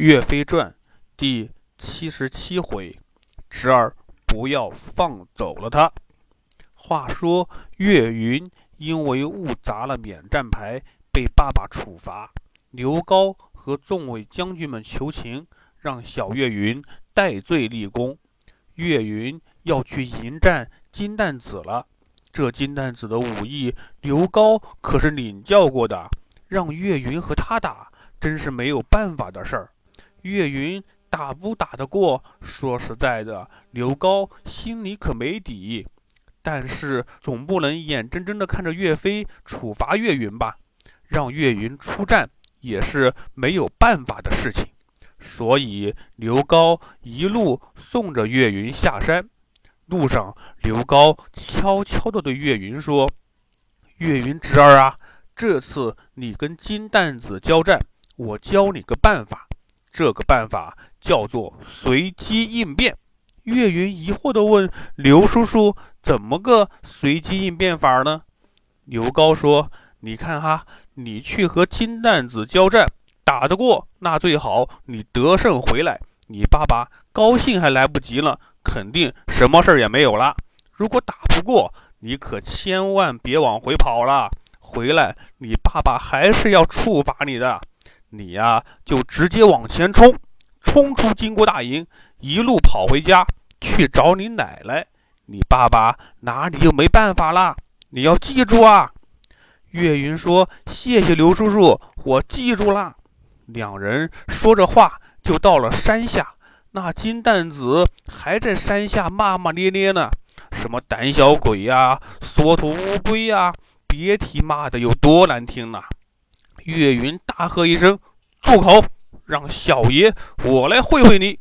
岳飞传第七十七回，侄儿不要放走了他。话说岳云因为误砸了免战牌，被爸爸处罚。刘高和众位将军们求情，让小岳云戴罪立功。岳云要去迎战金蛋子了。这金蛋子的武艺，刘高可是领教过的，让岳云和他打，真是没有办法的事儿。岳云打不打得过？说实在的，刘高心里可没底。但是总不能眼睁睁地看着岳飞处罚岳云吧？让岳云出战也是没有办法的事情。所以刘高一路送着岳云下山。路上，刘高悄悄地对岳云说：“岳云侄儿啊，这次你跟金蛋子交战，我教你个办法。”这个办法叫做随机应变。岳云疑惑地问刘叔叔：“怎么个随机应变法呢？”刘高说：“你看哈，你去和金蛋子交战，打得过那最好，你得胜回来，你爸爸高兴还来不及了，肯定什么事儿也没有了。如果打不过，你可千万别往回跑了，回来你爸爸还是要处罚你的。”你呀，就直接往前冲，冲出金国大营，一路跑回家去找你奶奶。你爸爸拿你就没办法啦。你要记住啊！岳云说：“谢谢刘叔叔，我记住了。”两人说着话，就到了山下。那金蛋子还在山下骂骂咧咧呢，什么胆小鬼呀，缩头乌龟呀，别提骂的有多难听了。岳云大喝一声：“住口！让小爷我来会会你。”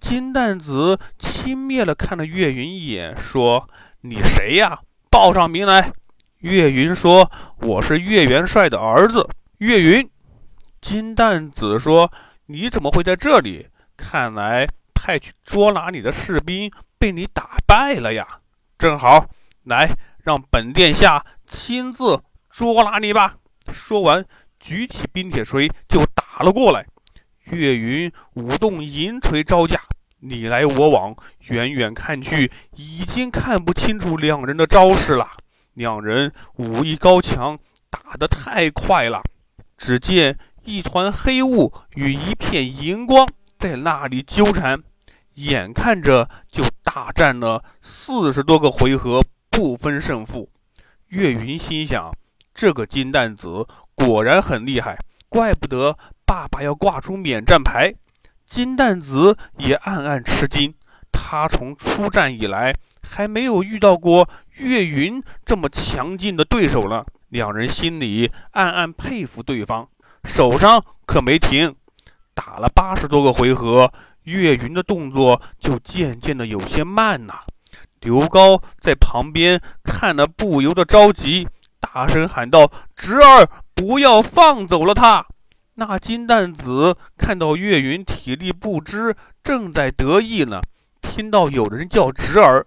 金蛋子轻蔑地看了岳云一眼，说：“你谁呀？报上名来。”岳云说：“我是岳元帅的儿子岳云。”金蛋子说：“你怎么会在这里？看来派去捉拿你的士兵被你打败了呀！正好，来让本殿下亲自捉拿你吧。”说完。举起冰铁锤就打了过来，岳云舞动银锤招架，你来我往，远远看去已经看不清楚两人的招式了。两人武艺高强，打得太快了。只见一团黑雾与一片银光在那里纠缠，眼看着就大战了四十多个回合，不分胜负。岳云心想：这个金蛋子。果然很厉害，怪不得爸爸要挂出免战牌。金蛋子也暗暗吃惊，他从出战以来还没有遇到过岳云这么强劲的对手呢。两人心里暗暗佩服对方，手上可没停。打了八十多个回合，岳云的动作就渐渐的有些慢了。刘高在旁边看得不由得着急，大声喊道：“侄儿！”不要放走了他！那金蛋子看到岳云体力不支，正在得意呢，听到有人叫侄儿，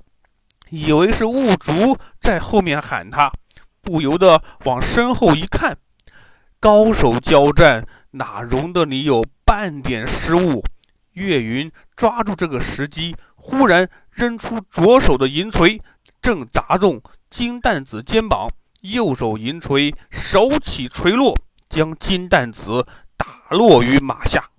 以为是兀竹在后面喊他，不由得往身后一看。高手交战，哪容得你有半点失误？岳云抓住这个时机，忽然扔出左手的银锤，正砸中金蛋子肩膀。右手银锤手起锤落，将金蛋子打落于马下。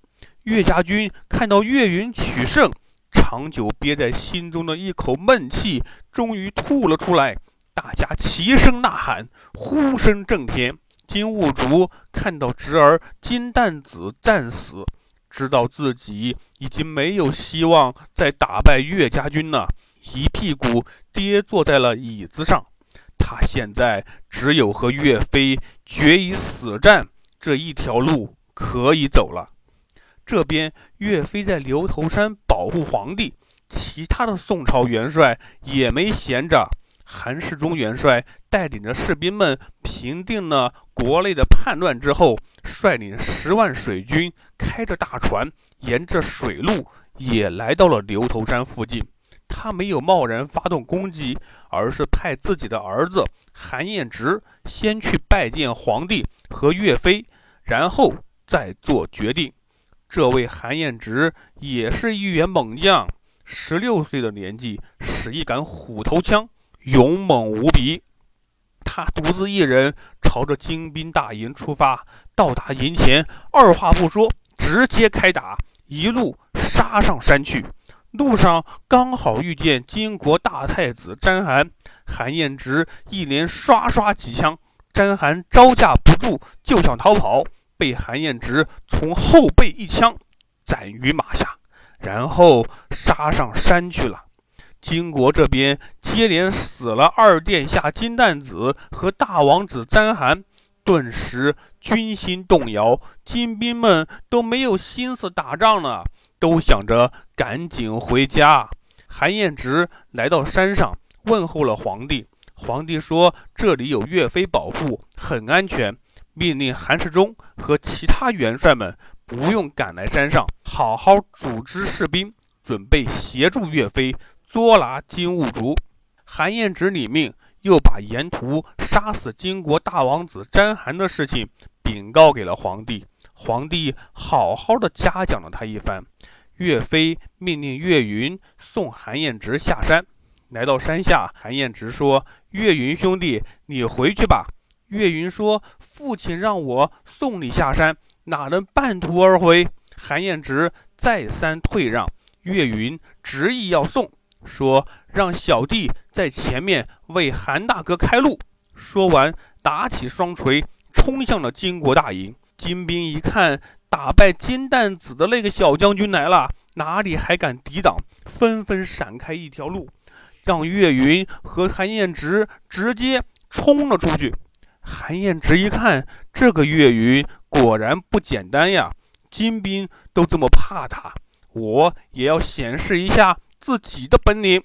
岳家军看到岳云取胜，长久憋在心中的一口闷气终于吐了出来。大家齐声呐喊，呼声震天。金兀术看到侄儿金蛋子战死，知道自己已经没有希望再打败岳家军了，一屁股跌坐在了椅子上。他现在只有和岳飞决一死战这一条路可以走了。这边岳飞在牛头山保护皇帝，其他的宋朝元帅也没闲着。韩世忠元帅带领着士兵们平定了国内的叛乱之后，率领十万水军，开着大船，沿着水路也来到了牛头山附近。他没有贸然发动攻击，而是派自己的儿子韩彦直先去拜见皇帝和岳飞，然后再做决定。这位韩彦直也是一员猛将，十六岁的年纪使一杆虎头枪，勇猛无比。他独自一人朝着金兵大营出发，到达营前，二话不说，直接开打，一路杀上山去。路上刚好遇见金国大太子詹韩，韩彦直一连刷刷几枪，詹韩招架不住，就想逃跑。被韩彦直从后背一枪斩于马下，然后杀上山去了。金国这边接连死了二殿下金蛋子和大王子詹韩，顿时军心动摇，金兵们都没有心思打仗了，都想着赶紧回家。韩彦直来到山上，问候了皇帝。皇帝说：“这里有岳飞保护，很安全。”命令韩世忠和其他元帅们不用赶来山上，好好组织士兵，准备协助岳飞捉拿金兀术。韩彦直领命，又把沿途杀死金国大王子詹韩的事情禀告给了皇帝。皇帝好好的嘉奖了他一番。岳飞命令岳云送韩彦直下山。来到山下，韩彦直说：“岳云兄弟，你回去吧。”岳云说：“父亲让我送你下山，哪能半途而回？”韩彦直再三退让，岳云执意要送，说：“让小弟在前面为韩大哥开路。”说完，打起双锤，冲向了金国大营。金兵一看，打败金蛋子的那个小将军来了，哪里还敢抵挡？纷纷闪开一条路，让岳云和韩彦直直接冲了出去。韩彦直一看，这个岳云果然不简单呀！金兵都这么怕他，我也要显示一下自己的本领。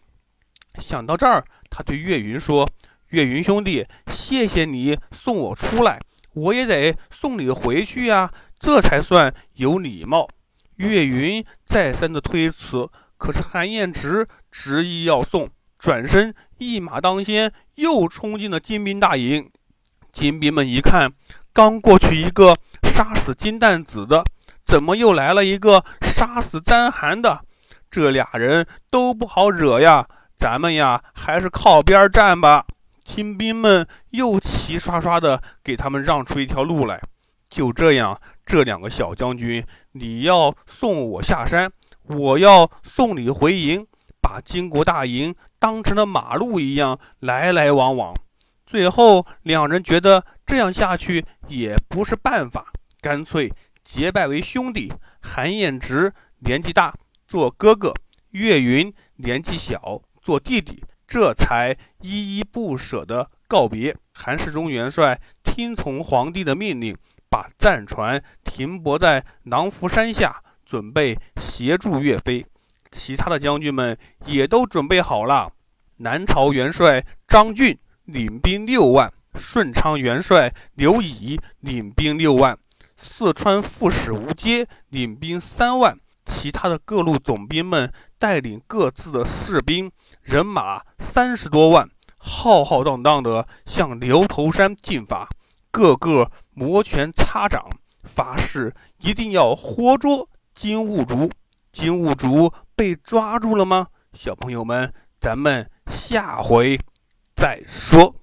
想到这儿，他对岳云说：“岳云兄弟，谢谢你送我出来，我也得送你回去呀，这才算有礼貌。”岳云再三的推辞，可是韩彦直执意要送，转身一马当先，又冲进了金兵大营。金兵们一看，刚过去一个杀死金蛋子的，怎么又来了一个杀死詹寒的？这俩人都不好惹呀！咱们呀，还是靠边站吧。金兵们又齐刷刷的给他们让出一条路来。就这样，这两个小将军，你要送我下山，我要送你回营，把金国大营当成了马路一样来来往往。最后，两人觉得这样下去也不是办法，干脆结拜为兄弟。韩彦直年纪大，做哥哥；岳云年纪小，做弟弟。这才依依不舍地告别。韩世忠元帅听从皇帝的命令，把战船停泊在狼伏山下，准备协助岳飞。其他的将军们也都准备好了。南朝元帅张俊。领兵六万，顺昌元帅刘乙领兵六万，四川副使吴阶领兵三万，其他的各路总兵们带领各自的士兵人马三十多万，浩浩荡荡的向牛头山进发，个个摩拳擦掌，发誓一定要活捉金兀术。金兀术被抓住了吗？小朋友们，咱们下回。再说。